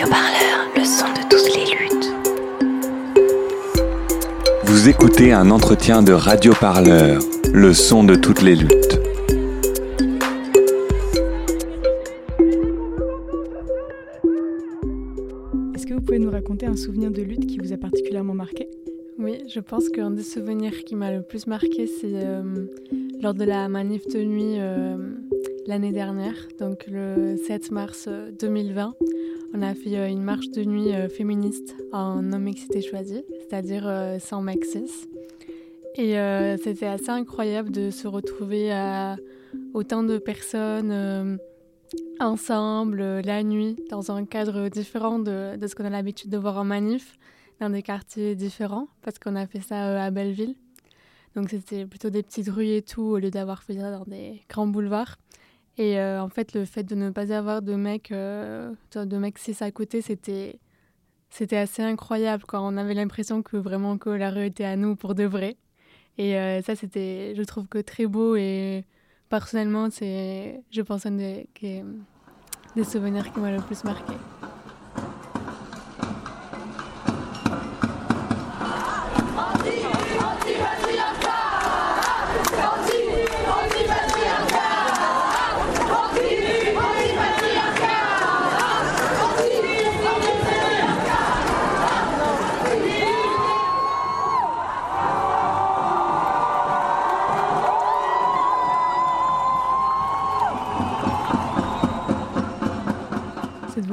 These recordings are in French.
Radio Parleur, le son de toutes les luttes. Vous écoutez un entretien de Radio Parleur, le son de toutes les luttes. Est-ce que vous pouvez nous raconter un souvenir de lutte qui vous a particulièrement marqué? Oui, je pense qu'un des souvenirs qui m'a le plus marqué, c'est euh, lors de la manif de nuit euh, l'année dernière, donc le 7 mars 2020. Euh, on a fait une marche de nuit féministe en non-mixité choisie, c'est-à-dire sans maxis. Et c'était assez incroyable de se retrouver à autant de personnes ensemble la nuit dans un cadre différent de ce qu'on a l'habitude de voir en manif, dans des quartiers différents, parce qu'on a fait ça à Belleville. Donc c'était plutôt des petites rues et tout, au lieu d'avoir fait ça dans des grands boulevards. Et euh, en fait, le fait de ne pas avoir de mecs, euh, de mecs cis à côté, c'était, c'était assez incroyable. Quand on avait l'impression que vraiment que la rue était à nous pour de vrai. Et euh, ça, c'était, je trouve que très beau. Et personnellement, c'est, je pense, un des, des souvenirs qui m'a le plus marqué.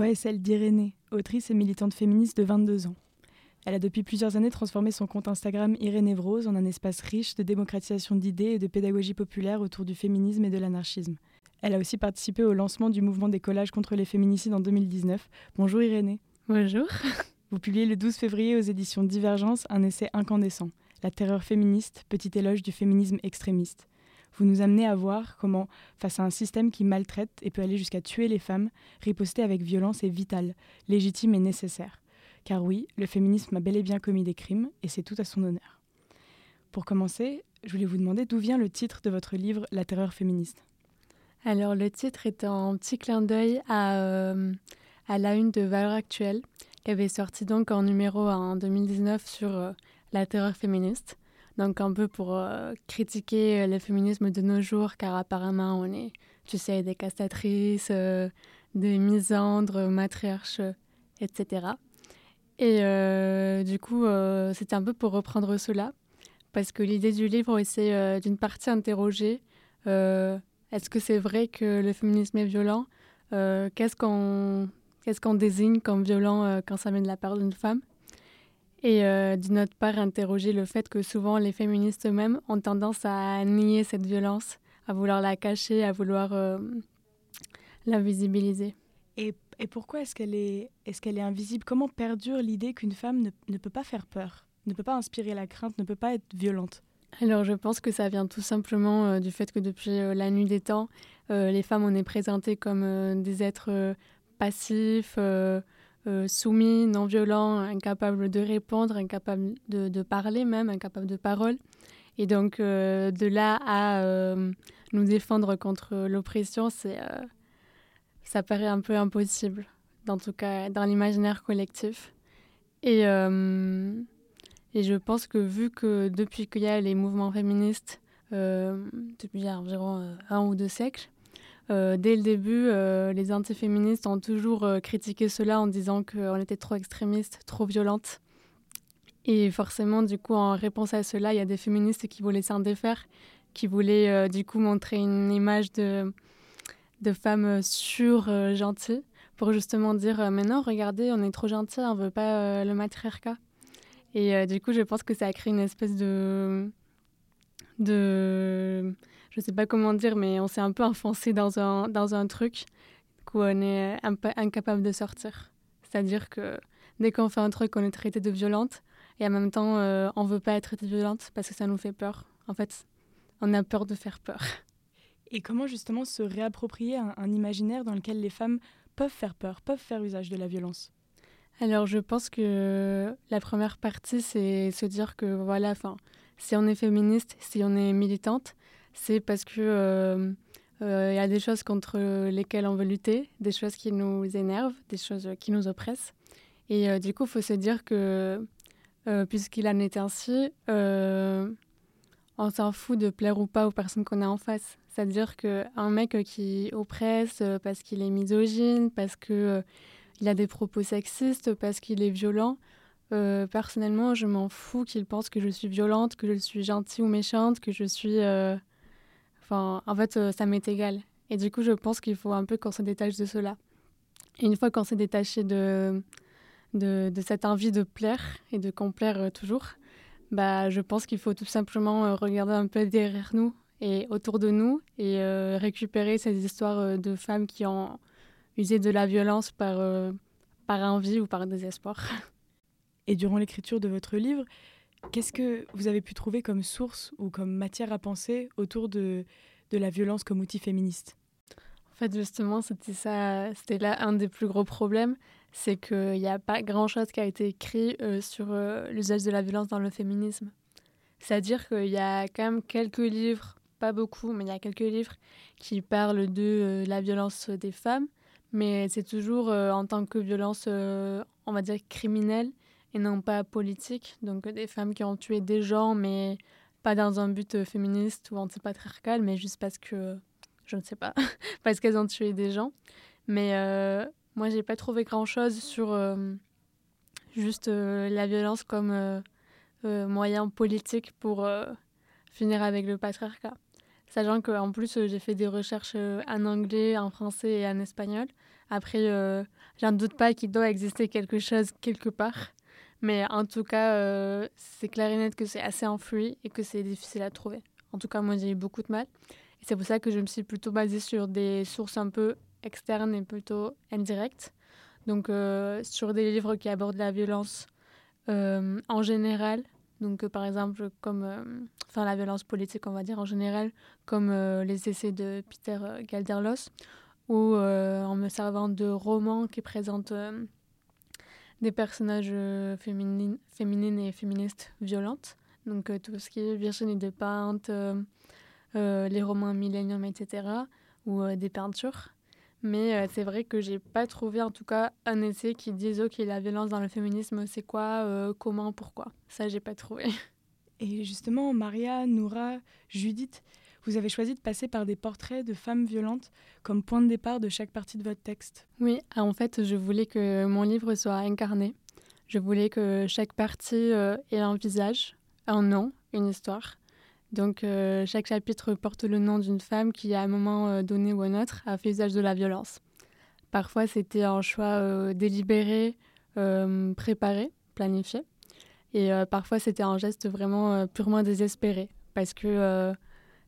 Est celle d'Irénée, autrice et militante féministe de 22 ans. Elle a depuis plusieurs années transformé son compte Instagram Irénée Vrose en un espace riche de démocratisation d'idées et de pédagogie populaire autour du féminisme et de l'anarchisme. Elle a aussi participé au lancement du mouvement des collages contre les féminicides en 2019. Bonjour Irénée. Bonjour. Vous publiez le 12 février aux éditions Divergence un essai incandescent, La terreur féministe, petit éloge du féminisme extrémiste vous nous amenez à voir comment, face à un système qui maltraite et peut aller jusqu'à tuer les femmes, riposter avec violence est vital, légitime et nécessaire. Car oui, le féminisme a bel et bien commis des crimes, et c'est tout à son honneur. Pour commencer, je voulais vous demander d'où vient le titre de votre livre La terreur féministe? Alors le titre est un petit clin d'œil à, euh, à la une de Valeurs Actuelles, qui avait sorti donc en numéro en 2019 sur euh, la terreur féministe. Donc un peu pour euh, critiquer euh, le féminisme de nos jours, car apparemment on est, tu sais, des castatrices, euh, des misandres, matriarches, etc. Et du coup, c'était un peu pour reprendre cela, parce que l'idée du livre, c'est d'une partie interroger est-ce que c'est vrai que le féminisme est violent? Qu'est-ce qu'on désigne comme violent quand ça vient de la part d'une femme? Et euh, d'une autre part interroger le fait que souvent les féministes eux-mêmes ont tendance à nier cette violence, à vouloir la cacher, à vouloir euh, la visibiliser. Et, et pourquoi est-ce qu'elle est, est, qu'elle est invisible? Comment perdure l'idée qu'une femme ne, ne, peut pas faire peur, ne peut pas inspirer la crainte, ne peut pas être violente? Alors je pense que ça vient tout simplement euh, du fait que depuis la nuit des temps, les femmes on est présentées comme des êtres passifs, euh, soumis, non violent, incapable de répondre, incapable de, parler même, incapable de parole. Et donc euh, de là à euh, nous défendre contre l'oppression, c'est, ça paraît un peu impossible, en tout cas dans l'imaginaire collectif. Et, et je pense que vu que depuis qu'il y a les mouvements féministes, depuis environ un ou deux siècles, euh, dès le début, euh, les antiféministes ont toujours euh, critiqué cela en disant qu'on était trop extrémiste, trop violente. Et forcément, du coup, en réponse à cela, il y a des féministes qui voulaient s'en défaire, qui voulaient du coup montrer une image de, de femmes sûres, gentilles, pour justement dire Mais non, regardez, on est trop gentils, on ne veut pas le matriarcat. Et du coup, je pense que ça a créé une espèce de. de je sais pas comment dire, mais on s'est un peu enfoncé dans un, dans un truc où on est un peu incapable de sortir. C'est-à-dire que dès qu'on fait un truc, on est traité de violente et en même temps, euh, on veut pas être traité de violente parce que ça nous fait peur. En fait, on a peur de faire peur. Et comment justement se réapproprier un, un imaginaire dans lequel les femmes peuvent faire peur, peuvent faire usage de la violence? Alors, je pense que la première partie, c'est se dire que voilà, enfin, si on est féministe, si on est militante, c'est parce que euh, Il y a des choses contre lesquelles on veut lutter, des choses qui nous énervent, des choses qui nous oppressent. Et du coup, il faut se dire que, puisqu'il en est ainsi, on s'en fout de plaire ou pas aux personnes qu'on a en face. C'est-à-dire qu'un mec qui oppresse parce qu'il est misogyne, parce qu'il il a des propos sexistes, parce qu'il est violent, euh, personnellement, je m'en fous qu'il pense que je suis violente, que je suis gentille ou méchante, que je suis... Euh, enfin, en fait, euh, ça m'est égal. Et du coup, je pense qu'il faut un peu qu'on se détache de cela. Et une fois qu'on s'est détaché de, de, cette envie de plaire et de complaire toujours, bah, je pense qu'il faut tout simplement regarder un peu derrière nous et autour de nous et récupérer ces histoires de femmes qui ont usé de la violence par, par envie ou par désespoir. Et durant l'écriture de votre livre, qu'est-ce que vous avez pu trouver comme source ou comme matière à penser autour de, la violence comme outil féministe? En fait, justement, c'était ça, c'était là un des plus gros problèmes, c'est qu'il n'y a pas grand-chose qui a été écrit euh, sur euh, l'usage de la violence dans le féminisme. C'est-à-dire qu'il y a quand même quelques livres, pas beaucoup, mais il y a quelques livres qui parlent de euh, la violence des femmes, mais c'est toujours en tant que violence, on va dire, criminelle non pas politique. Donc des femmes qui ont tué des gens, mais pas dans un but féministe ou antipatriarcal, mais juste parce que, je ne sais pas, parce qu'elles ont tué des gens. Mais euh, moi, j'ai pas trouvé grand-chose sur euh, juste euh, la violence comme euh, moyen politique pour finir avec le patriarcat. Sachant qu'en plus, j'ai fait des recherches en anglais, en français et en espagnol. Après, j'en doute pas qu'il doit exister quelque chose quelque part. Mais en tout cas, euh, c'est clair et net que c'est assez enfoui et que c'est difficile à trouver. En tout cas, moi, j'ai eu beaucoup de mal. Et c'est pour ça que je me suis plutôt basée sur des sources un peu externes et plutôt indirectes. Donc, euh, sur des livres qui abordent la violence euh, en général. Donc, par exemple, comme enfin, la violence politique, on va dire en général, comme les essais de Peter Galderlos, ou en me servant de romans qui présentent des personnages euh, féminines, féminines et féministes violentes. Donc euh, tout ce qui est Virginie Despentes, euh, les romans Millennium, etc. ou des peintures. Mais c'est vrai que j'ai pas trouvé en tout cas un essai qui dise ok la violence dans le féminisme c'est quoi, comment, pourquoi. Ça j'ai pas trouvé. Et justement Maria, Noura, Judith, vous avez choisi de passer par des portraits de femmes violentes comme point de départ de chaque partie de votre texte. Oui, ah, en fait, je voulais que mon livre soit incarné. Je voulais que chaque partie euh, ait un visage, un nom, une histoire. Donc euh, chaque chapitre porte le nom d'une femme qui, à un moment euh, donné ou un autre, a fait usage de la violence. Parfois, c'était un choix délibéré, préparé, planifié. Et parfois, c'était un geste vraiment purement désespéré. Parce que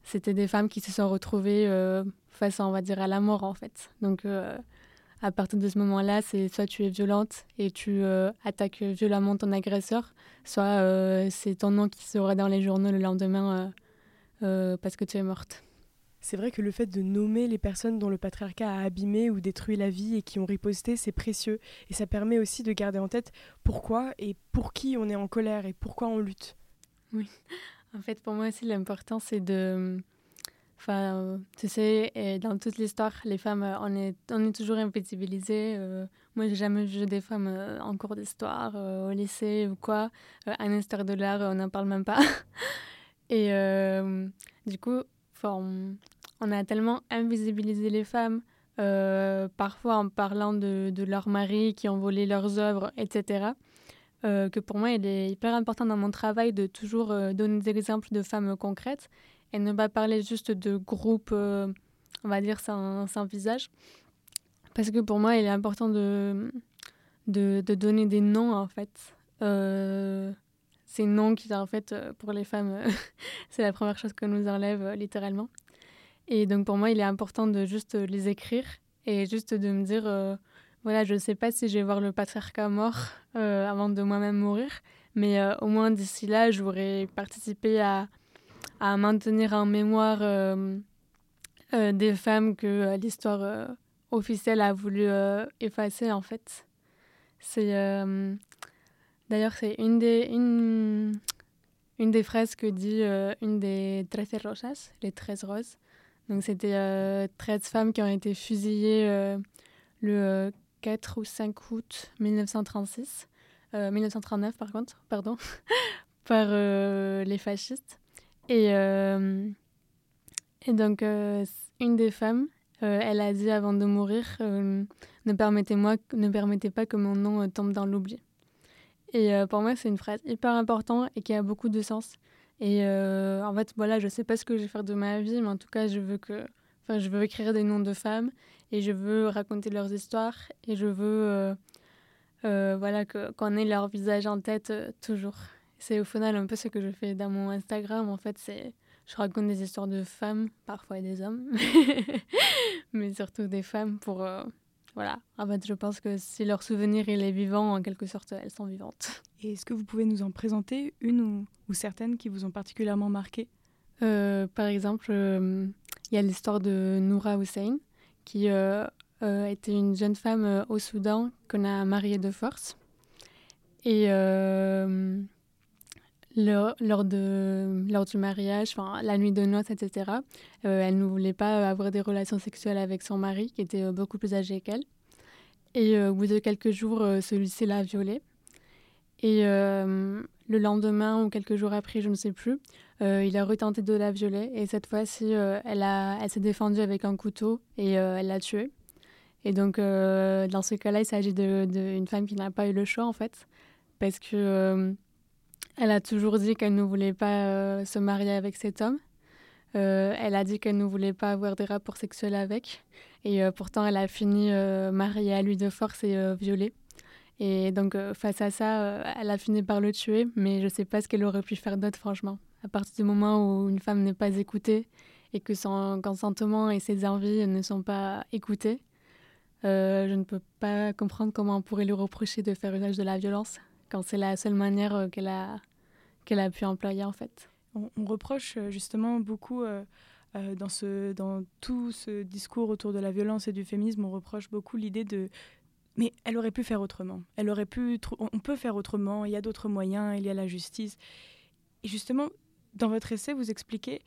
c'était des femmes qui se sont retrouvées euh, face, on va dire, à la mort, en fait. Donc, euh, à partir de ce moment-là, c'est soit tu es violente et tu euh, attaques violemment ton agresseur, soit c'est ton nom qui sera dans les journaux le lendemain parce que tu es morte. C'est vrai que le fait de nommer les personnes dont le patriarcat a abîmé ou détruit la vie et qui ont riposté, c'est précieux. Et ça permet aussi de garder en tête pourquoi et pour qui on est en colère et pourquoi on lutte. Oui. En fait, pour moi aussi, l'important, c'est de... Enfin, tu sais, dans toute l'histoire, les femmes, on est, on est toujours invisibilisées. Euh, moi, j'ai jamais vu des femmes euh, en cours d'histoire, euh, au lycée ou quoi. en histoire de l'art, on n'en parle même pas. Et du coup, on, on, a tellement invisibilisé les femmes, parfois en parlant de, de leurs maris qui ont volé leurs œuvres, etc. Euh, que pour moi, il est hyper important dans mon travail de toujours euh, donner des exemples de femmes concrètes et ne pas parler juste de groupes, euh, on va dire, sans, sans, visage. Parce que pour moi, il est important de, de, donner des noms, en fait. ces noms qui, en fait, pour les femmes, c'est la première chose que nous enlève, littéralement. Et donc, pour moi, il est important de juste les écrire et juste de me dire voilà, je ne sais pas si je vais voir le patriarcat mort euh, avant de moi-même mourir, mais euh, au moins d'ici là, j'aurais participé à, à, maintenir en mémoire euh, des femmes que l'histoire officielle a voulu effacer, en fait. C'est d'ailleurs c'est une des une, une des phrases que dit une des Trece Rosas, les 13 roses, Donc c'était 13 femmes qui ont été fusillées le 4 ou 5 août 1936, 1939 par contre, pardon, par les fascistes. Et, et donc une des femmes, elle a dit avant de mourir, ne permettez-moi, ne permettez pas que mon nom tombe dans l'oubli. Et pour moi, c'est une phrase hyper importante et qui a beaucoup de sens. Et euh, en fait, voilà, je sais pas ce que je vais faire de ma vie, mais en tout cas, je veux que, je veux écrire des noms de femmes et je veux raconter leurs histoires et je veux, euh, euh, voilà, qu'on ait leur visage en tête toujours. C'est au final un peu ce que je fais dans mon Instagram. En fait, c'est, je raconte des histoires de femmes, parfois des hommes, mais surtout des femmes pour voilà. En fait, je pense que si leur souvenir il est vivant, en quelque sorte, elles sont vivantes. Et est-ce que vous pouvez nous en présenter une ou, certaines qui vous ont particulièrement marqué? Euh, Par exemple, euh, il y a l'histoire de Noura Hussein, qui euh, était une jeune femme au Soudan qu'on a mariée de force. Et lors, de, lors du mariage, la nuit de noces, etc., euh, elle ne voulait pas avoir des relations sexuelles avec son mari, qui était euh, beaucoup plus âgé qu'elle. Et euh, au bout de quelques jours, celui-ci l'a violée. Et le lendemain ou quelques jours après, je ne sais plus, il a retenté de la violer. Et cette fois-ci, elle, elle s'est défendue avec un couteau et elle l'a tué. Et donc, dans ce cas-là, il s'agit d'une femme qui n'a pas eu le choix, en fait, parce que elle a toujours dit qu'elle ne voulait pas euh, se marier avec cet homme. Euh, elle a dit qu'elle ne voulait pas avoir des rapports sexuels avec. Et euh, pourtant, elle a fini mariée à lui de force et violée. Et donc, face à ça, elle a fini par le tuer. Mais je ne sais pas ce qu'elle aurait pu faire d'autre, franchement. À partir du moment où une femme n'est pas écoutée et que son consentement et ses envies ne sont pas écoutés, je ne peux pas comprendre comment on pourrait lui reprocher de faire usage de la violence quand c'est la seule manière qu'elle a qu'elle a pu employer en fait. On, reproche euh, justement beaucoup euh, euh, dans, ce, dans tout ce discours autour de la violence et du féminisme, on reproche beaucoup l'idée de mais elle aurait pu faire autrement. Elle aurait pu, on peut faire autrement. Il y a d'autres moyens. Il y a la justice. Et justement, dans votre essai, vous expliquez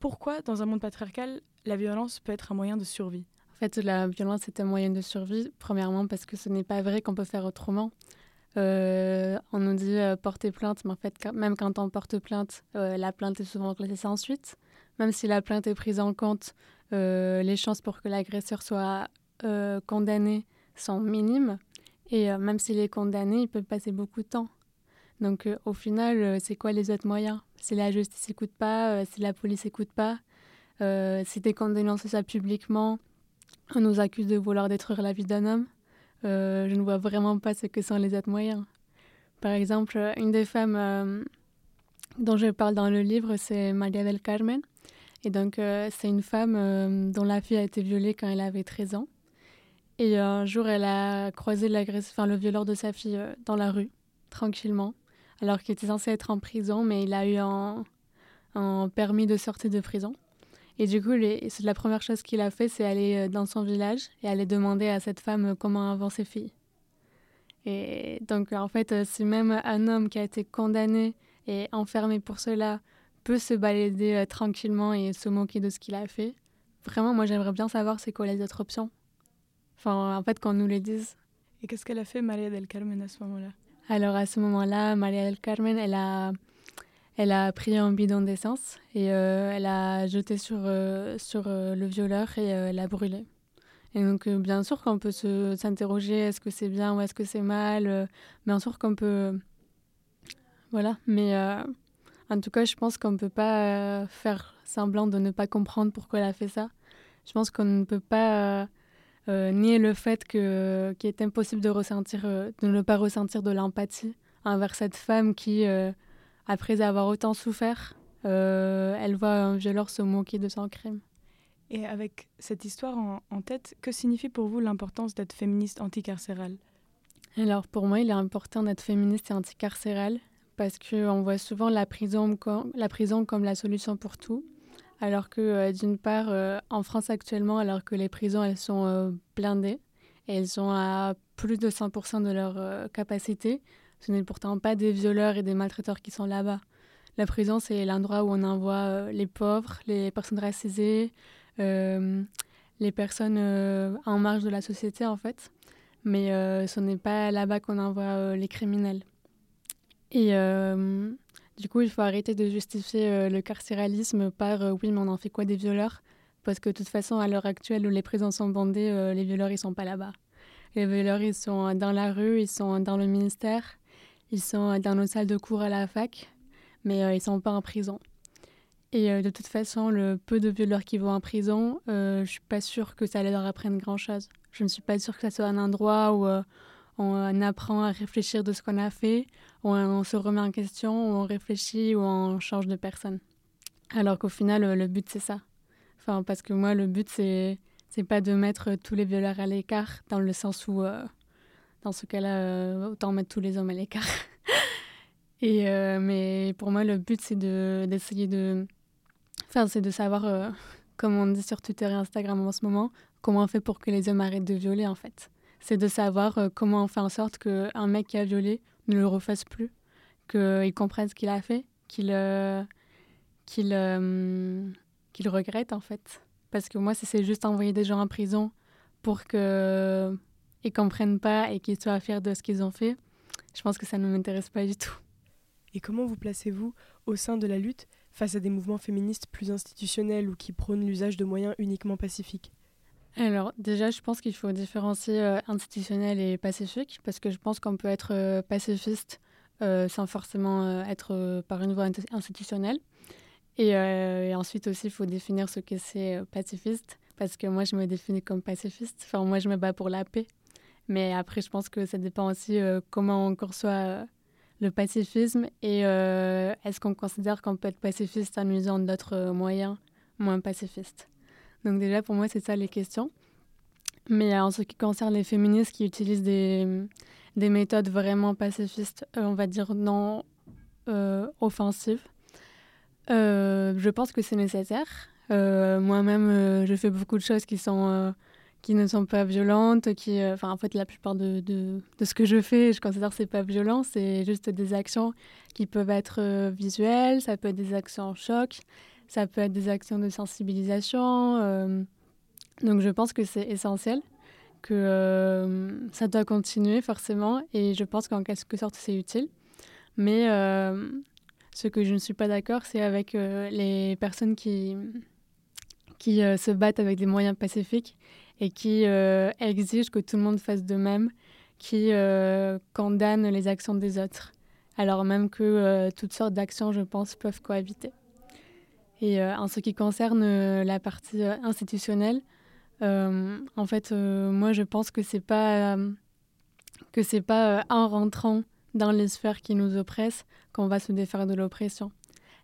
pourquoi, dans un monde patriarcal, la violence peut être un moyen de survie. En fait, la violence est un moyen de survie. Premièrement, parce que ce n'est pas vrai qu'on peut faire autrement. Euh, on nous dit euh, porter plainte, mais en fait, même quand on porte plainte, euh, la plainte est souvent classée sans suite. Même si la plainte est prise en compte, les chances pour que l'agresseur soit condamné sont minimes. Et même s'il est condamné, il peut passer beaucoup de temps. Donc au final, c'est quoi les autres moyens? Si la justice n'écoute pas, si la police n'écoute pas, si des qu'on dénonce ça publiquement, on nous accuse de vouloir détruire la vie d'un homme. Euh, je ne vois vraiment pas ce que sont les autres moyens. Par exemple, une des femmes euh, dont je parle dans le livre, c'est Maria del Carmen. Et donc, euh, c'est une femme dont la fille a été violée quand elle avait 13 ans. Et un jour, elle a croisé le violeur de sa fille dans la rue, tranquillement, alors qu'il était censé être en prison, mais il a eu un, permis de sortie de prison. Et du coup, c'est la première chose qu'il a fait, c'est aller euh, dans son village et aller demander à cette femme euh, comment avant ses filles. Et donc, en fait, euh, si même un homme qui a été condamné et enfermé pour cela peut se balader tranquillement et se moquer de ce qu'il a fait, vraiment, moi, j'aimerais bien savoir c'est quoi les autres options. Enfin, en fait, qu'on nous les dise. Et qu'est-ce qu'elle a fait, Maria del Carmen, à ce moment-là? Alors, à ce moment-là, Maria del Carmen, elle a elle a pris un bidon d'essence et euh, elle a jeté sur, euh, sur euh, le violeur et elle a brûlé. Et donc, bien sûr qu'on peut s'interroger est-ce que c'est bien ou est-ce que c'est mal. bien sûr qu'on peut. Voilà. Mais en tout cas, je pense qu'on ne peut pas faire semblant de ne pas comprendre pourquoi elle a fait ça. Je pense qu'on ne peut pas nier le fait qu'il est impossible de, ressentir, de ne pas ressentir de l'empathie envers cette femme qui après avoir autant souffert, euh, elle voit un violeur se moquer de son crime. Et avec cette histoire en, tête, que signifie pour vous l'importance d'être féministe anticarcérale? Alors pour moi, il est important d'être féministe et anticarcérale parce qu'on voit souvent la prison, comme, la prison comme la solution pour tout. Alors que euh, d'une part, euh, en France actuellement, alors que les prisons, elles sont blindées et elles sont à plus de 100% de leur capacité, ce n'est pourtant pas des violeurs et des maltraiteurs qui sont là-bas. La prison, c'est l'endroit où on envoie euh, les pauvres, les personnes racisées, les personnes en marge de la société, en fait. Mais ce n'est pas là-bas qu'on envoie les criminels. Et du coup, il faut arrêter de justifier le carcéralisme par oui, mais on en fait quoi des violeurs? Parce que de toute façon, à l'heure actuelle où les prisons sont bandées, les violeurs, ils sont pas là-bas. Les violeurs, ils sont dans la rue, ils sont dans le ministère, ils sont dans nos salles de cours à la fac, mais ils sont pas en prison. Et euh, de toute façon, le peu de violeurs qui vont en prison, euh, je suis pas sûre que ça leur apprenne grand-chose. Je ne suis pas sûre que ça soit un endroit où euh, on apprend à réfléchir de ce qu'on a fait, on se remet en question, on réfléchit, où on change de personne. Alors qu'au final, le but, c'est ça. Enfin, parce que moi, le but, c'est c'est pas de mettre tous les violeurs à l'écart, dans le sens où, dans ce cas-là, autant mettre tous les hommes à l'écart. Et mais pour moi, le but, c'est d'essayer de Enfin, c'est de savoir, euh, comme on dit sur Twitter et Instagram en ce moment, comment on fait pour que les hommes arrêtent de violer, en fait. C'est de savoir euh, comment on fait en sorte qu'un mec qui a violé ne le refasse plus, qu'il comprenne ce qu'il a fait, qu'il euh, qu'il qu'il regrette, en fait. Parce que moi, si c'est juste envoyer des gens en prison pour qu'ils ne comprennent pas et qu'ils soient fiers de ce qu'ils ont fait, je pense que ça ne m'intéresse pas du tout. Et comment vous placez-vous au sein de la lutte face à des mouvements féministes plus institutionnels ou qui prônent l'usage de moyens uniquement pacifiques? Alors déjà, je pense qu'il faut différencier euh, institutionnel et pacifique, parce que je pense qu'on peut être euh, pacifiste euh, sans forcément être par une voie institutionnelle. Et, et ensuite aussi, il faut définir ce que c'est pacifiste, parce que moi, je me définis comme pacifiste. Enfin, moi, je me bats pour la paix. Mais après, je pense que ça dépend aussi comment on conçoit le pacifisme et est-ce qu'on considère qu'on peut être pacifiste en usant d'autres moyens moins pacifistes Donc déjà, pour moi, c'est ça les questions. Mais euh, en ce qui concerne les féministes qui utilisent des, des méthodes vraiment pacifistes, on va dire non offensives, je pense que c'est nécessaire. Moi-même, je fais beaucoup de choses qui ne sont pas violentes, qui, euh, en fait, la plupart de, de, ce que je fais, je considère que c'est pas violent, c'est juste des actions qui peuvent être euh, visuelles, ça peut être des actions en choc, ça peut être des actions de sensibilisation. Euh. donc, je pense que c'est essentiel, que ça doit continuer forcément, et je pense qu'en quelque sorte, c'est utile. Mais ce que je ne suis pas d'accord, c'est avec les personnes qui, qui se battent avec des moyens pacifiques et qui euh, exige que tout le monde fasse de même, qui euh, condamne les actions des autres, alors même que euh, toutes sortes d'actions, je pense, peuvent cohabiter. Et en ce qui concerne la partie institutionnelle, en fait, moi, je pense que c'est pas que c'est pas en rentrant dans les sphères qui nous oppressent qu'on va se défaire de l'oppression.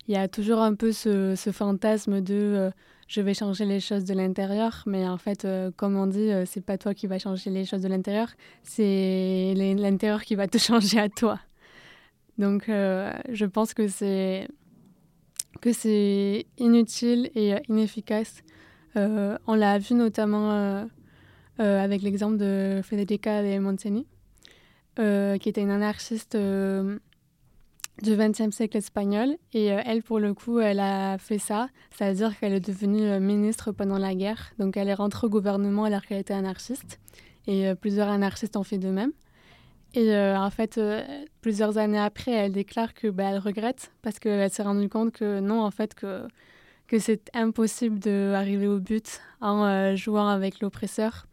Il y a toujours un peu ce, ce fantasme de je vais changer les choses de l'intérieur, mais en fait, euh, comme on dit, euh, c'est pas toi qui va changer les choses de l'intérieur, c'est l'intérieur qui va te changer à toi. Donc, euh, je pense que c'est que c'est inutile et inefficace. on l'a vu notamment avec l'exemple de Federica de Montseny, qui était une anarchiste du XXe siècle espagnol. Et euh, elle, pour le coup, elle a fait ça. C'est-à-dire qu'elle est devenue euh, ministre pendant la guerre. Donc elle est rentrée au gouvernement alors qu'elle était anarchiste. Et euh, plusieurs anarchistes ont fait de même. Et en fait, plusieurs années après, elle déclare que bah, elle regrette parce qu'elle s'est rendue compte que non, en fait, que, que c'est impossible d'arriver au but en jouant avec l'oppresseur.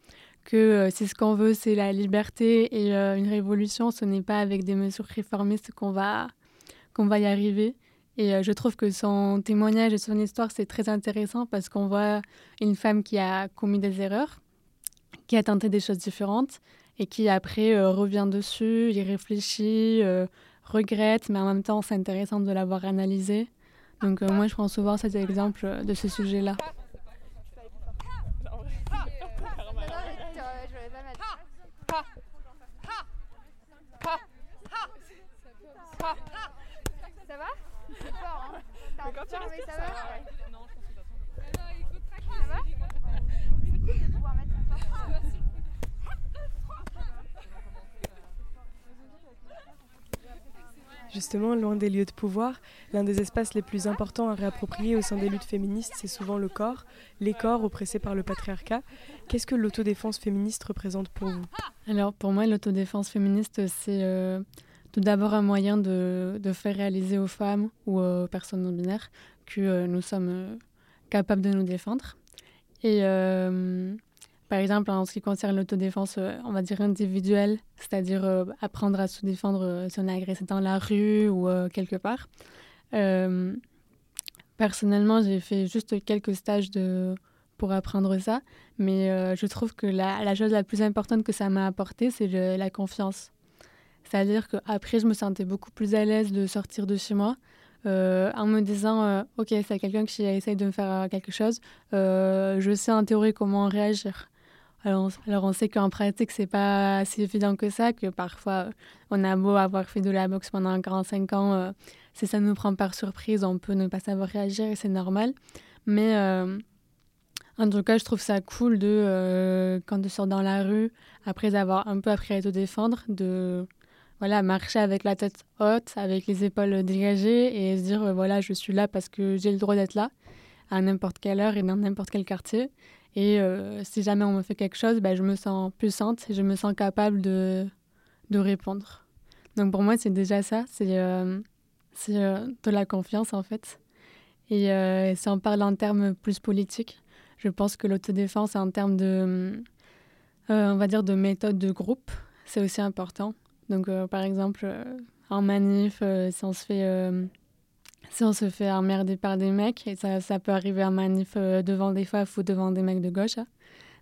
Que si ce qu'on veut, c'est la liberté et une révolution, ce n'est pas avec des mesures réformistes qu'on va qu'on va y arriver. Et euh, je trouve que son témoignage et son histoire, c'est très intéressant parce qu'on voit une femme qui a commis des erreurs, qui a tenté des choses différentes et qui après euh, revient dessus, y réfléchit, euh, regrette, mais en même temps, c'est intéressant de l'avoir analysé. Donc moi, je prends souvent cet exemple de ce sujet-là. ça va? Je pense que pas Ça va Justement, loin des lieux de pouvoir, l'un des espaces les plus importants à réapproprier au sein des luttes féministes, c'est souvent le corps, les corps oppressés par le patriarcat. Qu'est-ce que l'autodéfense féministe représente pour vous? Alors pour moi, l'autodéfense féministe, c'est euh, tout d'abord un moyen de, faire réaliser aux femmes ou aux personnes non binaires que euh, nous sommes euh, capables de nous défendre. Et par exemple, en ce qui concerne l'autodéfense, euh, on va dire individuelle, c'est-à-dire euh, apprendre à se défendre euh, si on est agressé dans la rue ou quelque part. personnellement, j'ai fait juste quelques stages de, pour apprendre ça, mais je trouve que la, chose la plus importante que ça m'a apporté, c'est la confiance. C'est-à-dire qu'après, je me sentais beaucoup plus à l'aise de sortir de chez moi. en me disant, OK, c'est quelqu'un qui essaye de me faire quelque chose, je sais en théorie comment réagir. Alors, on sait qu'en pratique, c'est pas si évident que ça, que parfois, on a beau avoir fait de la boxe pendant 45 ans, euh, si ça nous prend par surprise, on peut ne pas savoir réagir et c'est normal. Mais euh, en tout cas, je trouve ça cool de, euh, quand tu sors dans la rue, après avoir un peu appris à te défendre, de voilà, marcher avec la tête haute, avec les épaules dégagées et se dire, voilà, je suis là parce que j'ai le droit d'être là, à n'importe quelle heure et dans n'importe quel quartier. Et euh, si jamais on me fait quelque chose, bah, je me sens puissante et je me sens capable de, de répondre. Donc pour moi, c'est déjà ça, c'est euh, euh, de la confiance en fait. Et si on parle en termes plus politiques, je pense que l'autodéfense en termes de, on va dire, de méthode de groupe, c'est aussi important. Donc par exemple, en manif, si on se fait si on se fait emmerder par des mecs, et ça, ça peut arriver en manif euh, devant des femmes ou devant des mecs de gauche. Hein.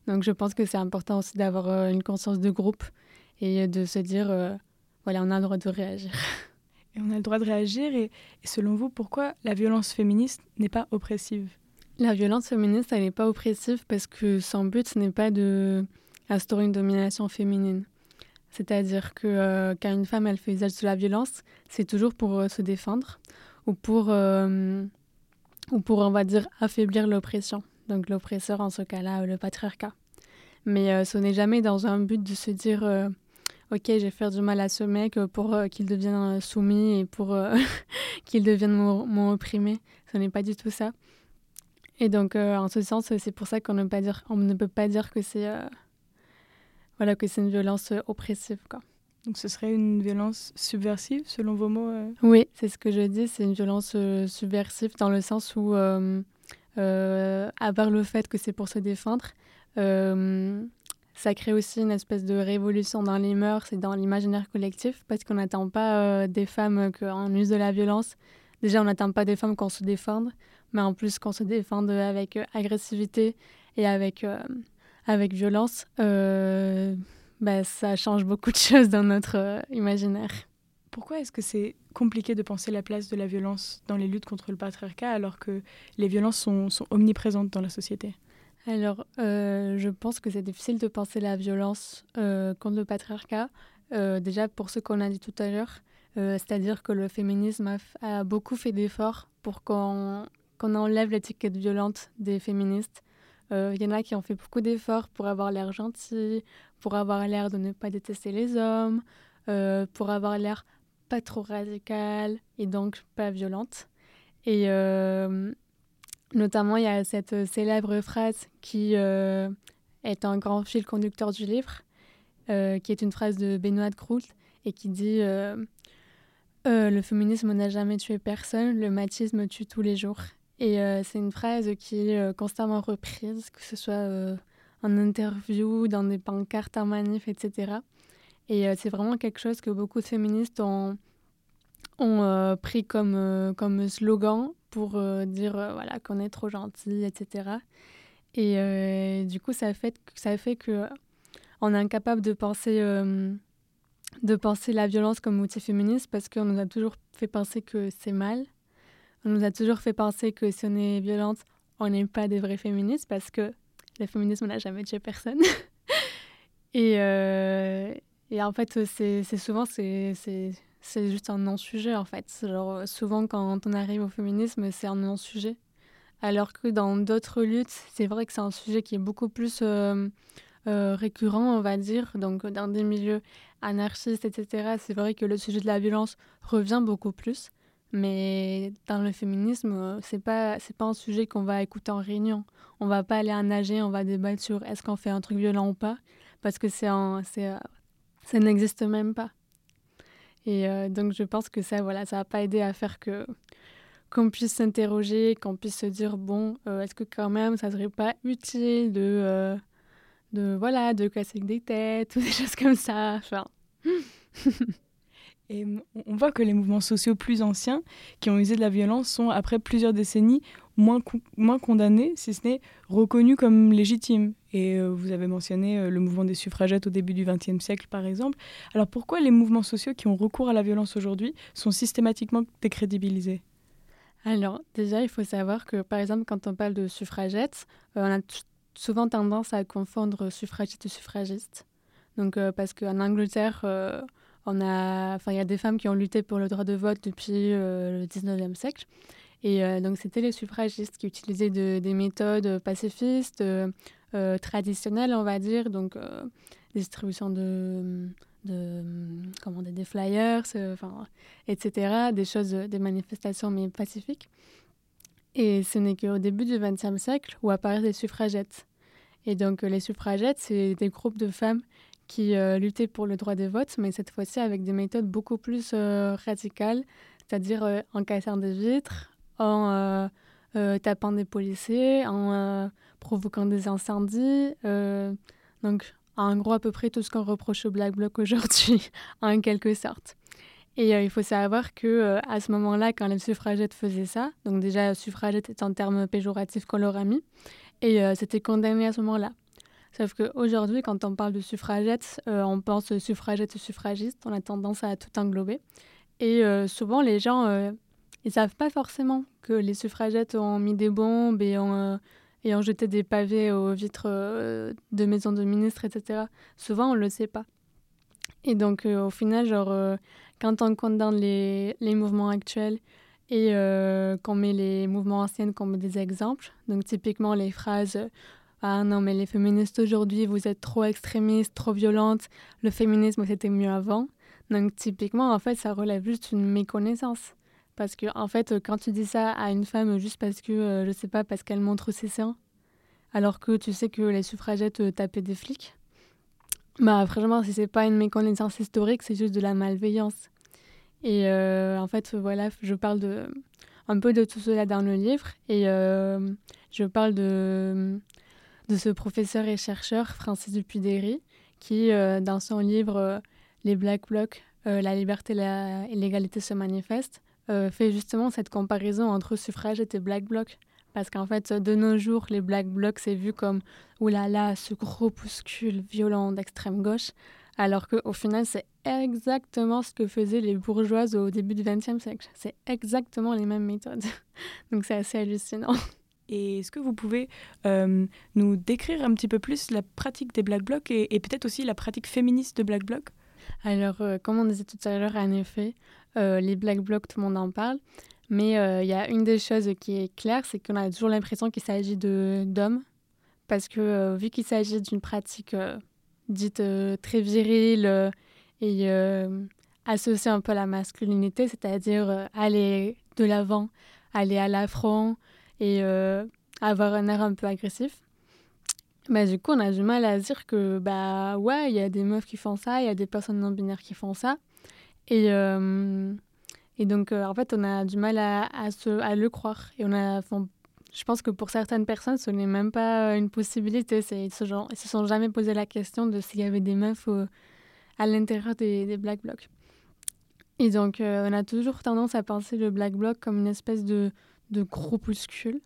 Donc je pense que c'est important aussi d'avoir euh, une conscience de groupe et de se dire, euh, voilà, on a le droit de réagir. Et on a le droit de réagir. Et, selon vous, pourquoi la violence féministe n'est pas oppressive? La violence féministe, elle n'est pas oppressive parce que son but, ce n'est pas de instaurer une domination féminine. C'est-à-dire que quand une femme elle fait usage de la violence, c'est toujours pour se défendre ou pour, euh, ou pour, on va dire, affaiblir l'oppression. Donc l'oppresseur, en ce cas-là, le patriarcat. Mais euh, ce n'est jamais dans un but de se dire, euh, ok, je vais faire du mal à ce mec pour qu'il devienne soumis et pour qu'il devienne mon, opprimé. Ce n'est pas du tout ça. Et donc, en ce sens, c'est pour ça qu'on ne, pas dire, ne peut pas dire que c'est voilà, une violence oppressive. Quoi. Donc ce serait une violence subversive selon vos mots euh? Oui, c'est ce que je dis, c'est une violence euh, subversive dans le sens où, euh, à part le fait que c'est pour se défendre, ça crée aussi une espèce de révolution dans les mœurs et dans l'imaginaire collectif parce qu'on n'attend pas des femmes qu'on use de la violence. Déjà, on n'attend pas des femmes qu'on se défende, mais en plus qu'on se défende avec agressivité et avec, avec violence bah, ça change beaucoup de choses dans notre euh, imaginaire. Pourquoi est-ce que c'est compliqué de penser la place de la violence dans les luttes contre le patriarcat alors que les violences sont, sont omniprésentes dans la société? Alors, euh, je pense que c'est difficile de penser la violence euh, contre le patriarcat, déjà pour ce qu'on a dit tout à l'heure, c'est-à-dire que le féminisme a, beaucoup fait d'efforts pour qu'on qu'on enlève l'étiquette violente des féministes. Il y en a qui ont fait beaucoup d'efforts pour avoir l'air gentil, pour avoir l'air de ne pas détester les hommes, euh, pour avoir l'air pas trop radical et donc pas violente. Et euh, notamment, il y a cette célèbre phrase qui euh, est un grand fil conducteur du livre, qui est une phrase de Benoît de Groult et qui dit Le féminisme n'a jamais tué personne, le machisme tue tous les jours. Et c'est une phrase qui est constamment reprise, que ce soit en interview, dans des pancartes, en manif, etc. Et euh, c'est vraiment quelque chose que beaucoup de féministes ont, ont euh, pris comme, euh, comme slogan pour dire voilà, qu'on est trop gentil, etc. Et du coup, ça fait, ça fait que est incapable de penser, de penser la violence comme outil féministe parce qu'on nous a toujours fait penser que c'est mal. On nous a toujours fait penser que si on est violente, on n'est pas des vrais féministes parce que le féminisme n'a jamais tué personne. et, euh, et, en fait, c'est souvent, c'est juste un non-sujet, en fait. Genre, souvent, quand on arrive au féminisme, c'est un non-sujet. Alors que dans d'autres luttes, c'est vrai que c'est un sujet qui est beaucoup plus euh, récurrent, on va dire. Donc, dans des milieux anarchistes, etc., c'est vrai que le sujet de la violence revient beaucoup plus. Mais dans le féminisme, c'est pas c'est pas un sujet qu'on va écouter en réunion. On va pas aller à nager, on va débattre sur est-ce qu'on fait un truc violent ou pas, parce que c'est c'est ça n'existe même pas. Et donc je pense que ça voilà ça va pas aider à faire que qu'on puisse s'interroger, qu'on puisse se dire bon, euh, est-ce que quand même ça serait pas utile de, euh, de voilà, de casser des têtes ou des choses comme ça. Et on voit que les mouvements sociaux plus anciens qui ont usé de la violence sont, après plusieurs décennies, moins, condamnés, si ce n'est reconnus comme légitimes. Et euh, vous avez mentionné le mouvement des suffragettes au début du XXe siècle, par exemple. Alors pourquoi les mouvements sociaux qui ont recours à la violence aujourd'hui sont systématiquement décrédibilisés? Alors, déjà, il faut savoir que, par exemple, quand on parle de suffragettes, euh, on a souvent tendance à confondre suffragette et suffragiste. Donc, euh, parce qu'en Angleterre, euh, on a, il y a des femmes qui ont lutté pour le droit de vote depuis le 19e siècle. Et donc, c'était les suffragistes qui utilisaient des méthodes pacifistes, traditionnelles, on va dire, donc distribution de de commander des flyers, euh, enfin, etc., des choses, des manifestations mais pacifiques. Et ce n'est qu'au début du XXe siècle où apparaissent les suffragettes. Et donc les suffragettes, c'est des groupes de femmes qui euh, luttaient pour le droit de vote, mais cette fois-ci avec des méthodes beaucoup plus euh, radicales, c'est-à-dire en cassant des vitres, en tapant des policiers, en provoquant des incendies. donc en gros à peu près tout ce qu'on reproche au Black Bloc aujourd'hui, en quelque sorte. Et euh, il faut savoir que euh, à ce moment-là, quand les suffragettes faisaient ça, donc déjà suffragette est un terme péjoratif qu'on leur a mis, et euh, c'était condamné à ce moment-là. Sauf qu'aujourd'hui, quand on parle de suffragettes, on pense suffragette ou suffragiste, on a tendance à tout englober. Et souvent, les gens, ils savent pas forcément que les suffragettes ont mis des bombes et ont ayant jeté des pavés aux vitres euh, de maisons de ministres, etc. Souvent, on ne le sait pas. Et donc, euh, au final, euh, quand on condamne les, les mouvements actuels et qu'on met les mouvements anciens comme des exemples, donc typiquement les phrases Ah non, mais les féministes aujourd'hui, vous êtes trop extrémistes, trop violentes, le féminisme, c'était mieux avant. Donc, typiquement, en fait, ça relève juste une méconnaissance. Parce que, en fait, quand tu dis ça à une femme juste parce que, euh, je sais pas, parce qu'elle montre ses seins, alors que tu sais que les suffragettes euh, tapaient des flics, bah, franchement, si c'est pas une méconnaissance historique, c'est juste de la malveillance. Et euh, en fait, voilà, je parle de, un peu de tout cela dans le livre. Et je parle de, de ce professeur et chercheur, Francis Dupuy-Derry, qui, dans son livre Les Black Blocs, La liberté et l'égalité se manifestent, euh, fait justement cette comparaison entre suffragette et black bloc. Parce qu'en fait, de nos jours, les black blocs, c'est vu comme oulala, ce groupuscule violent d'extrême gauche, alors qu'au final, c'est exactement ce que faisaient les bourgeoises au début du XXe siècle. C'est exactement les mêmes méthodes. Donc c'est assez hallucinant. Et est-ce que vous pouvez euh, nous décrire un petit peu plus la pratique des Black Blocs et, peut-être aussi la pratique féministe de Black Bloc Alors, euh, comme on disait tout à l'heure, en effet, euh, les Black Blocs, tout le monde en parle. Mais il y a une des choses qui est claire, c'est qu'on a toujours l'impression qu'il s'agit d'hommes. Parce que vu qu'il s'agit d'une pratique dite très virile et associée un peu à la masculinité, c'est-à-dire aller de l'avant, aller à l'affront et avoir un air un peu agressif. Bah, du coup, on a du mal à dire que, bah ouais, il y a des meufs qui font ça, il y a des personnes non binaires qui font ça. Et, euh, et donc, euh, en fait, on a du mal à, se, à le croire. Et on a, je pense que pour certaines personnes, ce n'est même pas une possibilité. Ils se, se sont jamais posé la question de s'il y avait des meufs à l'intérieur des, Black Blocs. Et donc, euh, on a toujours tendance à penser le Black Bloc comme une espèce de, de groupuscule.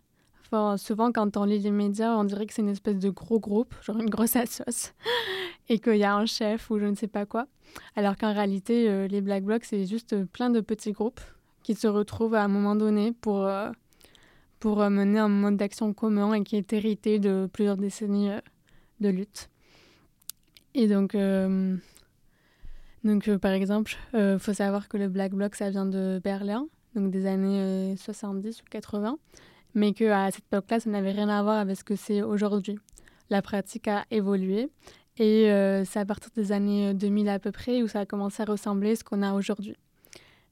Enfin, souvent, quand on lit les médias, on dirait que c'est une espèce de gros groupe, genre une grosse assoce, et qu'il y a un chef ou je ne sais pas quoi. Alors qu'en réalité, euh, les Black Blocs, c'est juste euh, plein de petits groupes qui se retrouvent à un moment donné pour, euh, pour mener un mode d'action commun et qui est hérité de plusieurs décennies de lutte. Et donc, donc par exemple, il faut savoir que le Black Bloc, ça vient de Berlin, donc des années 70 ou 80, mais qu'à cette époque-là, ça n'avait rien à voir avec ce que c'est aujourd'hui. la pratique a évolué. Et c'est à partir des années 2000 à peu près où ça a commencé à ressembler à ce qu'on a aujourd'hui.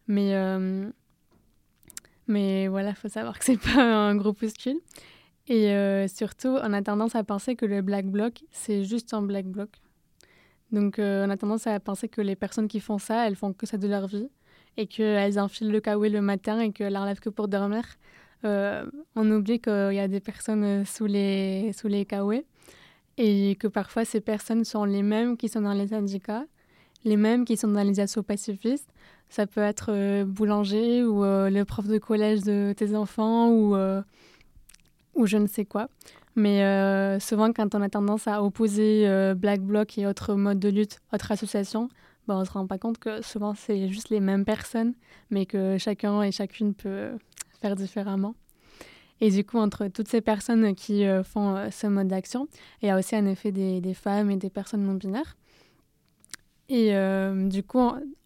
Mais, mais voilà, il faut savoir que c'est pas un gros postule. Et surtout, on a tendance à penser que le black bloc, c'est juste un black bloc. Donc, on a tendance à penser que les personnes qui font ça, elles font que ça de leur vie et qu'elles enfilent le kawaii le matin et qu'elles enlèvent que pour dormir. Euh, on oublie qu'il y a des personnes sous les, sous les et que parfois ces personnes sont les mêmes qui sont dans les syndicats, les mêmes qui sont dans les assauts pacifistes. Ça peut être euh, boulanger ou euh, le prof de collège de tes enfants ou, ou je ne sais quoi. Mais souvent, quand on a tendance à opposer Black Bloc et autres modes de lutte, autres associations, ben, on se rend pas compte que souvent c'est juste les mêmes personnes, mais que chacun et chacune peut faire différemment. Et du coup, entre toutes ces personnes qui euh, font euh, ce mode d'action, il y a aussi un effet des, femmes et des personnes non binaires. Et euh, du coup,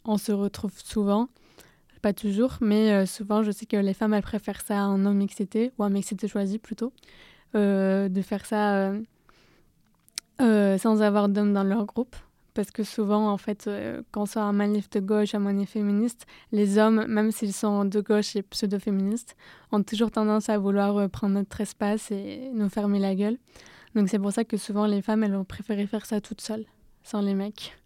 on, se retrouve souvent, pas toujours, mais souvent, je sais que les femmes, elles préfèrent ça en non-mixité, ou en mixité choisie plutôt, de faire ça sans avoir d'hommes dans leur groupe parce que souvent, en fait, euh, quand c'est un manif de gauche, un manif féministe, les hommes, même s'ils sont de gauche et pseudo-féministes, ont toujours tendance à vouloir euh, prendre notre espace et nous fermer la gueule. Donc c'est pour ça que souvent les femmes, elles ont préféré faire ça toutes seules, sans les mecs.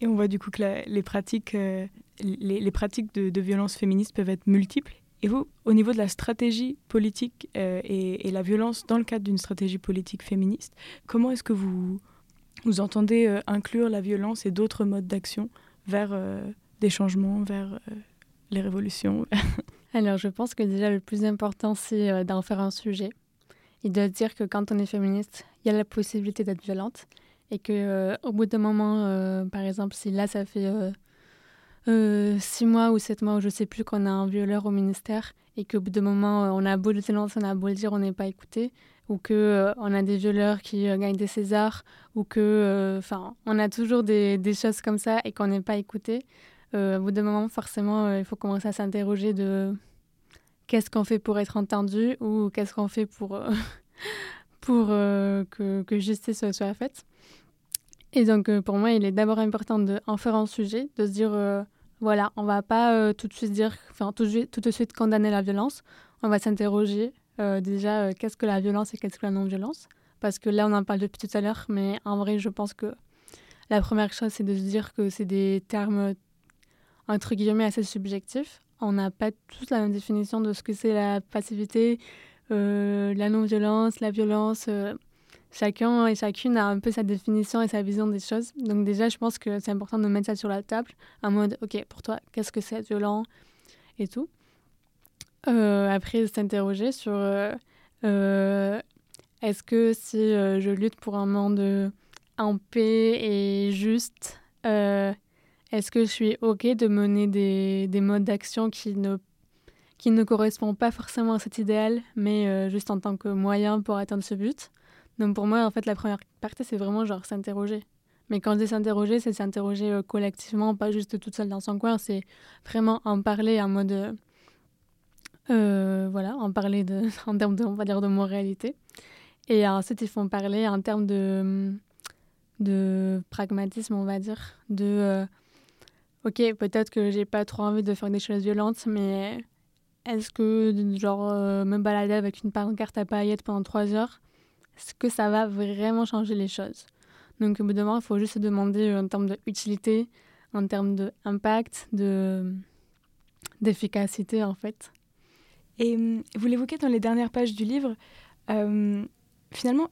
Et on voit du coup que les pratiques, euh, les, pratiques de, violence féministe peuvent être multiples. Et vous, au niveau de la stratégie politique et, et, la violence dans le cadre d'une stratégie politique féministe, comment est-ce que vous, vous entendez euh, inclure la violence et d'autres modes d'action vers euh, des changements, vers euh, les révolutions. Alors, je pense que déjà le plus important, c'est d'en faire un sujet. Et de dire que quand on est féministe, il y a la possibilité d'être violente et que au bout d'un moment, par exemple, si là ça fait six mois ou sept mois ou je sais plus qu'on a un violeur au ministère et qu'au bout d'un moment, on a beau le dénoncer, on a beau le dire, on n'est pas écouté, ou que euh, on a des violeurs qui euh, gagnent des Césars, ou que, euh, enfin, on a toujours des, choses comme ça et qu'on n'est pas écouté. au bout d'un moment, forcément, il faut commencer à s'interroger de qu'est-ce qu'on fait pour être entendu ou qu'est-ce qu'on fait pour, pour que, que, justice soit faite. Et donc, pour moi, il est d'abord important d'en faire un sujet, de se dire, voilà, on va pas tout de suite dire, enfin, tout, de suite condamner la violence, on va s'interroger euh, déjà, euh, qu'est-ce que la violence et qu'est-ce que la non-violence? Parce que là, on en parle depuis tout à l'heure, mais en vrai, je pense que la première chose, c'est de se dire que c'est des termes, entre guillemets, assez subjectifs. On n'a pas tous la même définition de ce que c'est la passivité, euh, la non-violence, la violence. chacun et chacune a un peu sa définition et sa vision des choses. Donc déjà, je pense que c'est important de mettre ça sur la table, en mode, OK, pour toi, qu'est-ce que c'est violent et tout? Euh, après, s'interroger sur euh, euh, est-ce que si je lutte pour un monde en paix et juste, est-ce que je suis OK de mener des, des modes d'action qui ne, qui ne correspondent pas forcément à cet idéal, mais juste en tant que moyen pour atteindre ce but? Donc pour moi, en fait, la première partie, c'est vraiment genre s'interroger. Mais quand je dis s'interroger, c'est s'interroger collectivement, pas juste toute seule dans son coin, c'est vraiment en parler en mode euh, voilà, en parler de, en termes de, on va dire, de moralité. Et ensuite, ils font parler en termes de, de pragmatisme, on va dire, de euh, ok, peut-être que j'ai pas trop envie de faire des choses violentes, mais est-ce que, genre, euh, me balader avec une pancarte à paillettes pendant trois heures, est-ce que ça va vraiment changer les choses? Donc, au bout d'un moment, il faut juste se demander en termes d'utilité, en termes d'impact, de, d'efficacité, en fait. Et hum, vous l'évoquez dans les dernières pages du livre, euh, finalement,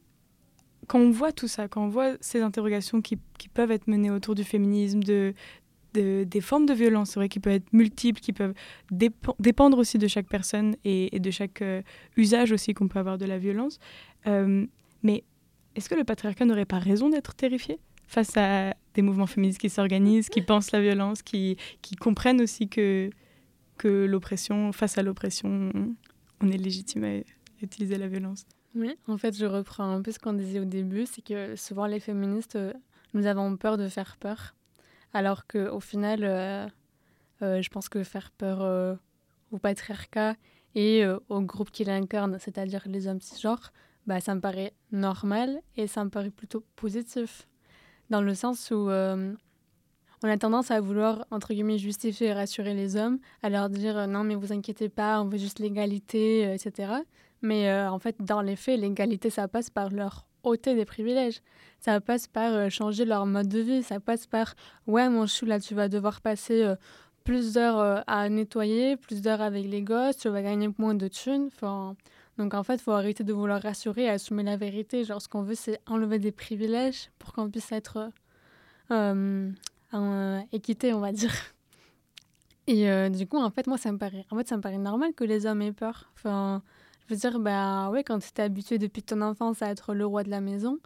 quand on voit tout ça, quand on voit ces interrogations qui, peuvent être menées autour du féminisme, de, des formes de violence, c'est vrai, qui peuvent être multiples, qui peuvent dépendre aussi de chaque personne et, de chaque euh, usage aussi qu'on peut avoir de la violence. Euh, mais est-ce que le patriarcat n'aurait pas raison d'être terrifié face à des mouvements féministes qui s'organisent, qui pensent la violence, qui comprennent aussi que que l'oppression, face à l'oppression, on est légitime à utiliser la violence. Oui, en fait, je reprends un peu ce qu'on disait au début, c'est que souvent les féministes, euh, nous avons peur de faire peur, alors qu'au final, euh, euh, je pense que faire peur au patriarcat et au groupe qui l'incarne, c'est-à-dire les hommes cisgenres, bah, ça me paraît normal et ça me paraît plutôt positif. Dans le sens où on a tendance à vouloir, entre guillemets, justifier et rassurer les hommes, à leur dire euh, non, mais vous inquiétez pas, on veut juste l'égalité, euh, etc. Mais en fait, dans les faits, l'égalité, ça passe par leur ôter des privilèges. Ça passe par changer leur mode de vie. Ça passe par ouais, mon chou, là, tu vas devoir passer plus d'heures à nettoyer, plus d'heures avec les gosses, tu vas gagner moins de thunes. Donc en fait, il faut arrêter de vouloir rassurer et assumer la vérité. Genre, ce qu'on veut, c'est enlever des privilèges pour qu'on puisse être euh, en équité, on va dire. Et euh, du coup, en fait, moi, ça me paraît, en fait, ça me paraît normal que les hommes aient peur. Enfin, je veux dire, bah ouais, quand tu es habitué depuis ton enfance à être le roi de la maison,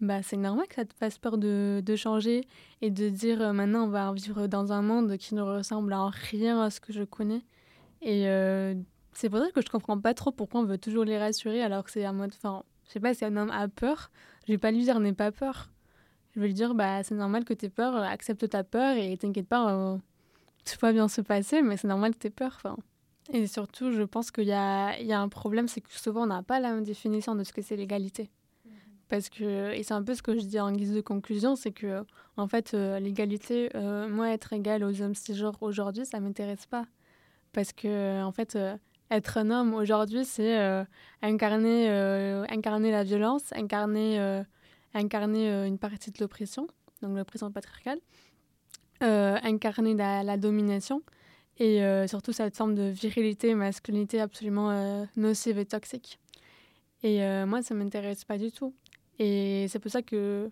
bah c'est normal que ça te fasse peur de, de changer et de dire euh, maintenant on va vivre dans un monde qui ne ressemble en rien à ce que je connais. Et c'est pour ça que je comprends pas trop pourquoi on veut toujours les rassurer alors que c'est un mode. Enfin, je sais pas, si un homme a peur, je vais pas lui dire n'aie pas peur. Je vais lui dire bah c'est normal que tu aies peur, accepte ta peur et t'inquiète pas, euh, tout va bien se passer, mais c'est normal que tu aies peur. Et surtout, je pense qu'il y a, il y a un problème, c'est que souvent on n'a pas la même définition de ce que c'est l'égalité. Parce que, et c'est un peu ce que je dis en guise de conclusion, c'est que, en fait, euh, l'égalité, euh, moi, être égal aux hommes cisgenres aujourd'hui, ça m'intéresse pas. Parce que, en fait, être un homme aujourd'hui, c'est euh, incarner, euh, incarner la violence, incarner, euh, incarner une partie de l'oppression, donc l'oppression patriarcale, incarner la, domination et surtout cette forme de virilité, masculinité absolument nocive et toxique. Et moi, ça ne m'intéresse pas du tout. Et c'est pour ça que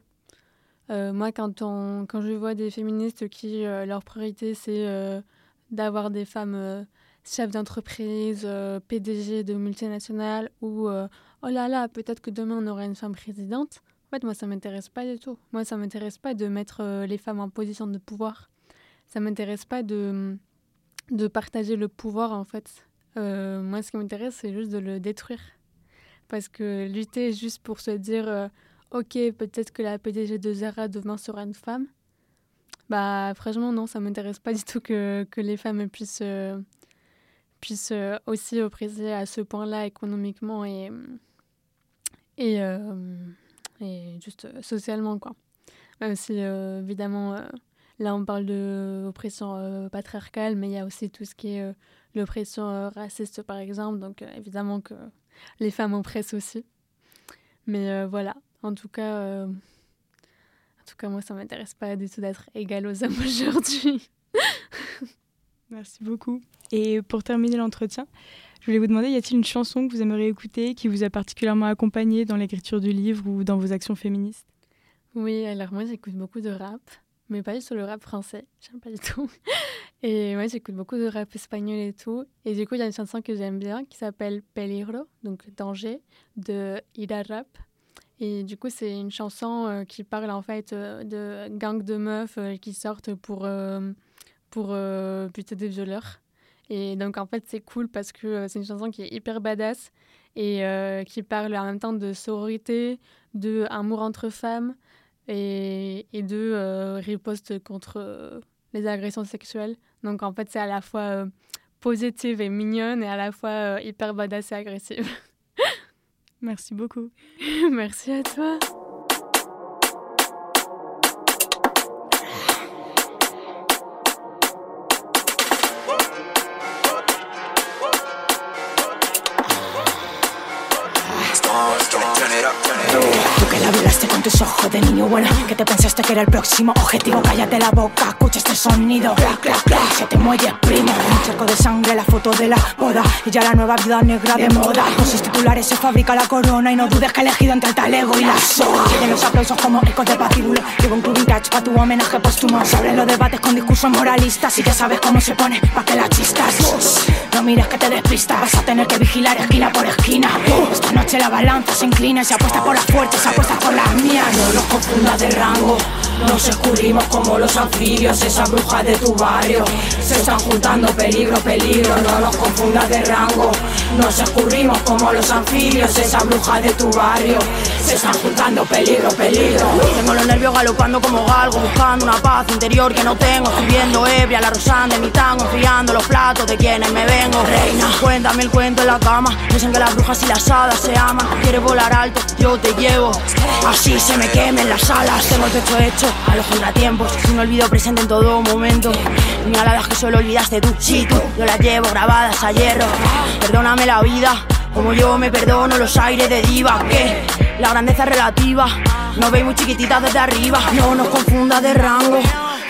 moi, quand, on, quand je vois des féministes qui, leur priorité, c'est d'avoir des femmes chef d'entreprise, euh, PDG de multinationales ou euh, oh là là, peut-être que demain on aura une femme présidente. Fait, moi, ça m'intéresse pas du tout. Moi, ça m'intéresse pas de mettre euh, les femmes en position de pouvoir. Ça m'intéresse pas de, de partager le pouvoir, en fait. moi, ce qui m'intéresse, c'est juste de le détruire. Parce que lutter juste pour se dire, ok, peut-être que la PDG de Zara demain sera une femme, bah, franchement, non, ça m'intéresse pas du tout que, que les femmes puissent puisse euh, aussi oppresser à ce point-là économiquement et, et, euh, et juste euh, socialement. Quoi. Même si, évidemment, là, on parle d'oppression patriarcale, mais il y a aussi tout ce qui est l'oppression raciste, par exemple. Donc, évidemment que les femmes oppressent aussi. Mais voilà, en tout cas... En tout cas, moi, ça m'intéresse pas du tout d'être égale aux hommes aujourd'hui. Merci beaucoup. Et pour terminer l'entretien, je voulais vous demander, y a-t-il une chanson que vous aimeriez écouter, qui vous a particulièrement accompagné dans l'écriture du livre ou dans vos actions féministes? Oui, alors moi j'écoute beaucoup de rap, mais pas juste le rap français, j'aime pas du tout. Et moi j'écoute beaucoup de rap espagnol et tout. Et du coup, il y a une chanson que j'aime bien qui s'appelle Peligro, donc Danger, de Ida Rap. Et du coup, c'est une chanson euh, qui parle en fait euh, de gangs de meufs euh, qui sortent pour pour buter des violeurs. Et donc, en fait, c'est cool parce que euh, c'est une chanson qui est hyper badass et euh, qui parle en même temps de sororité, de amour entre femmes et, et de riposte contre les agressions sexuelles. Donc, en fait, c'est à la fois positive et mignonne et à la fois hyper badass et agressive. Merci beaucoup. Merci à toi. De niño bueno. Que te pensaste que era el próximo objetivo Cállate la boca, escucha este sonido. Clac, clac, clac, se te muelle primo. Un charco de sangre, la foto de la boda. Y ya la nueva vida negra de moda. Con sus titulares se fabrica la corona. Y no dudes que he elegido entre el talego y la soga. Tienen los aplausos como ecos de patíbulo. Llevo un club catch pa' tu homenaje póstumo. Sobre los debates con discursos moralistas. Y que sabes cómo se pone pa' que la chistas. No mires que te despistas. Vas a tener que vigilar esquina por esquina. Esta noche la balanza se inclina se apuesta por las fuertes, se apuesta por las mías por funda de rango nos escurrimos como los anfibios, esa bruja de tu barrio. Se están juntando peligro, peligro, no los confundas de rango. Nos escurrimos como los anfibios, esa bruja de tu barrio. Se están juntando peligro, peligro. Tengo los nervios galopando como galgo, buscando una paz interior que no tengo. Estoy viendo ebria la rosanda de mi tango, enfriando los platos de quienes me vengo. Reina, cuéntame el cuento en la cama. Dicen que las brujas y las hadas se aman. Quieres volar alto, yo te llevo. Así se me quemen las alas. Tengo el pecho hecho a los contratiempos. Un olvido presente en todo momento. Puñaladas que solo olvidaste tú. Sí, tú, yo las llevo grabadas a hierro. Perdóname la vida. Como yo me perdono los aires de diva, que la grandeza es relativa. No veis muy chiquititas desde arriba, no nos confunda de rango.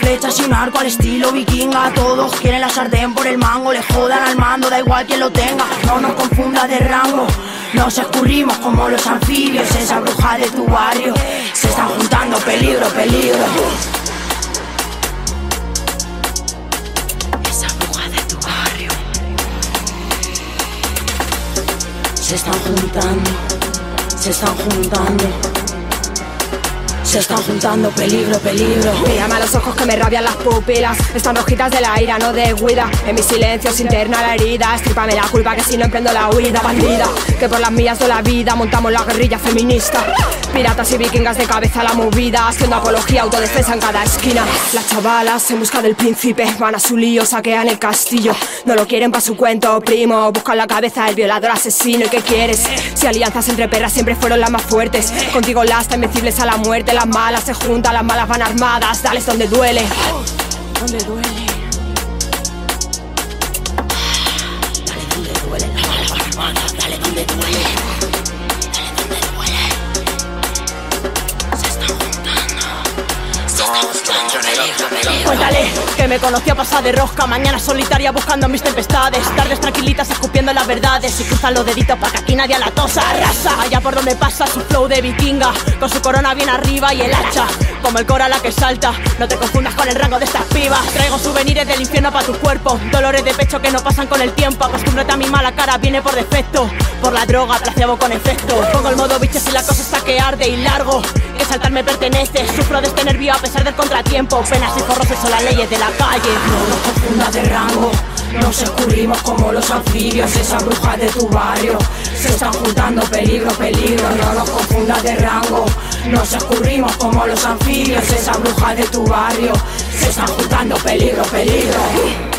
Flechas y un arco al estilo vikinga. Todos quieren la sartén por el mango, le jodan al mando, da igual quien lo tenga. No nos confunda de rango. Nos escurrimos como los anfibios, esa bruja de tu barrio. Se están juntando peligro, peligro. Esa bruja de tu barrio. Se están juntando, se están juntando. Se están juntando, peligro, peligro. Mírame a los ojos que me rabian las pupilas. Están rojitas de la ira, no de. En mis silencios interna la herida. Estrípame la culpa que si no emprendo la huida, bandida. Que por las mías de la vida montamos la guerrilla feminista. Piratas y vikingas de cabeza a la movida. Haciendo apología, autodefensa en cada esquina. Las chavalas en busca del príncipe. Van a su lío, saquean el castillo. No lo quieren para su cuento, primo. Buscan la cabeza del violador asesino. ¿Y qué quieres? Si alianzas entre perras siempre fueron las más fuertes. Contigo las invencibles a la muerte. Las malas se juntan, las malas van armadas. Dales donde duele. Donde duele. Cuéntale que me conocí a pasar de rosca, mañana solitaria buscando mis tempestades, tardes tranquilitas escupiendo las verdades. Y cruzan los deditos para que aquí nadie la tosa, arrasa, allá por donde pasa su flow de vikinga, con su corona bien arriba y el hacha, como el cora la que salta, no te confundas con el rango de estas pibas, traigo souvenirs del infierno para tu cuerpo, dolores de pecho que no pasan con el tiempo, acostúmbrate a mi mala cara, viene por defecto, por la droga, placebo con efecto, pongo el modo bicho si la cosa está que arde y largo, que saltar me pertenece, sufro de este nervio a pesar del contratiempo, penas y forros son las leyes de la calle. No nos confundas de rango, nos escurrimos como los anfibios, esa bruja de tu barrio. Se están juntando peligro, peligro, no nos confundas de rango. Nos escurrimos como los anfibios, esa bruja de tu barrio. Se están juntando peligro, peligro.